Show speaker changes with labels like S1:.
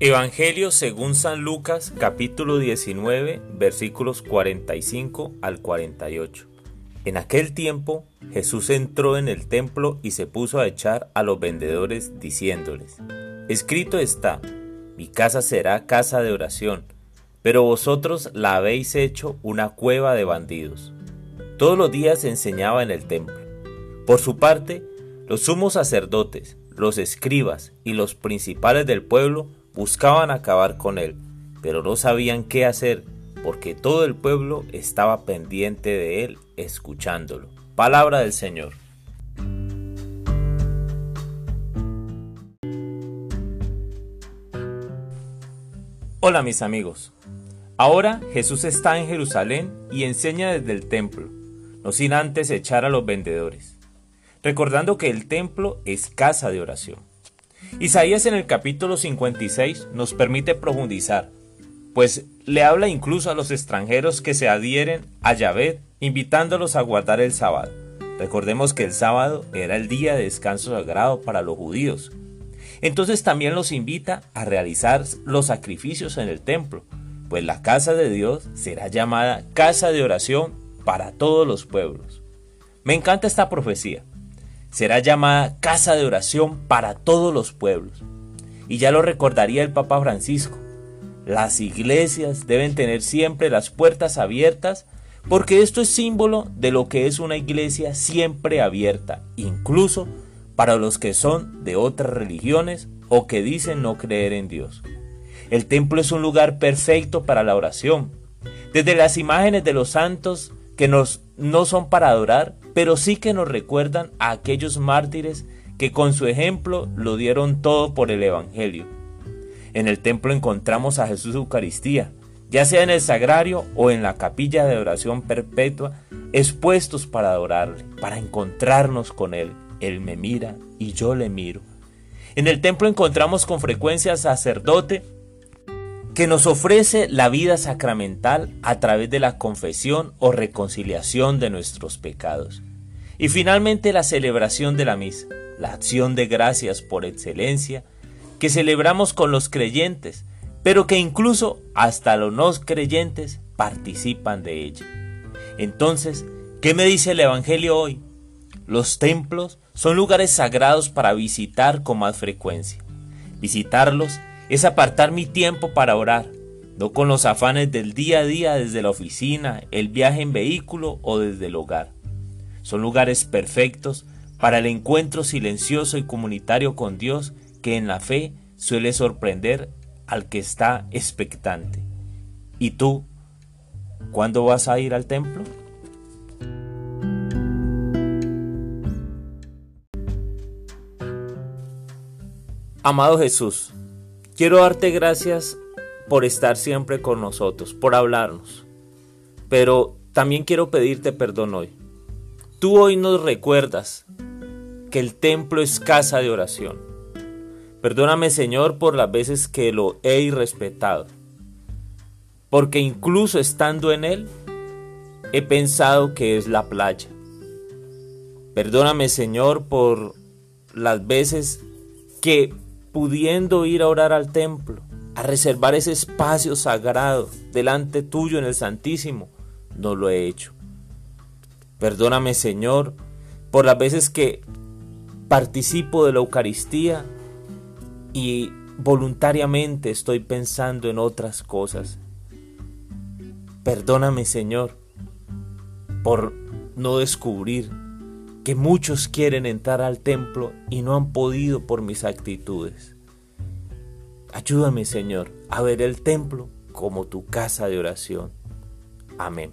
S1: Evangelio según San Lucas capítulo 19 versículos 45 al 48. En aquel tiempo Jesús entró en el templo y se puso a echar a los vendedores diciéndoles, Escrito está, mi casa será casa de oración, pero vosotros la habéis hecho una cueva de bandidos. Todos los días enseñaba en el templo. Por su parte, los sumos sacerdotes, los escribas y los principales del pueblo Buscaban acabar con él, pero no sabían qué hacer, porque todo el pueblo estaba pendiente de él, escuchándolo. Palabra del Señor. Hola mis amigos. Ahora Jesús está en Jerusalén y enseña desde el templo, no sin antes echar a los vendedores, recordando que el templo es casa de oración. Isaías en el capítulo 56 nos permite profundizar, pues le habla incluso a los extranjeros que se adhieren a Yahvé, invitándolos a guardar el sábado. Recordemos que el sábado era el día de descanso sagrado para los judíos. Entonces también los invita a realizar los sacrificios en el templo, pues la casa de Dios será llamada casa de oración para todos los pueblos. Me encanta esta profecía, será llamada casa de oración para todos los pueblos. Y ya lo recordaría el Papa Francisco. Las iglesias deben tener siempre las puertas abiertas porque esto es símbolo de lo que es una iglesia siempre abierta, incluso para los que son de otras religiones o que dicen no creer en Dios. El templo es un lugar perfecto para la oración. Desde las imágenes de los santos que nos, no son para adorar, pero sí que nos recuerdan a aquellos mártires que con su ejemplo lo dieron todo por el Evangelio. En el templo encontramos a Jesús Eucaristía, ya sea en el sagrario o en la capilla de oración perpetua, expuestos para adorarle, para encontrarnos con Él. Él me mira y yo le miro. En el templo encontramos con frecuencia sacerdote que nos ofrece la vida sacramental a través de la confesión o reconciliación de nuestros pecados. Y finalmente la celebración de la misa, la acción de gracias por excelencia, que celebramos con los creyentes, pero que incluso hasta los no creyentes participan de ella. Entonces, ¿qué me dice el Evangelio hoy? Los templos son lugares sagrados para visitar con más frecuencia. Visitarlos es apartar mi tiempo para orar, no con los afanes del día a día desde la oficina, el viaje en vehículo o desde el hogar. Son lugares perfectos para el encuentro silencioso y comunitario con Dios que en la fe suele sorprender al que está expectante. ¿Y tú? ¿Cuándo vas a ir al templo? Amado Jesús, quiero darte gracias por estar siempre con nosotros, por hablarnos, pero también quiero pedirte perdón hoy Tú hoy nos recuerdas que el templo es casa de oración. Perdóname Señor por las veces que lo he irrespetado, porque incluso estando en él, he pensado que es la playa. Perdóname Señor por las veces que pudiendo ir a orar al templo, a reservar ese espacio sagrado delante tuyo en el Santísimo, no lo he hecho. Perdóname Señor por las veces que participo de la Eucaristía y voluntariamente estoy pensando en otras cosas. Perdóname Señor por no descubrir que muchos quieren entrar al templo y no han podido por mis actitudes. Ayúdame Señor a ver el templo como tu casa de oración. Amén.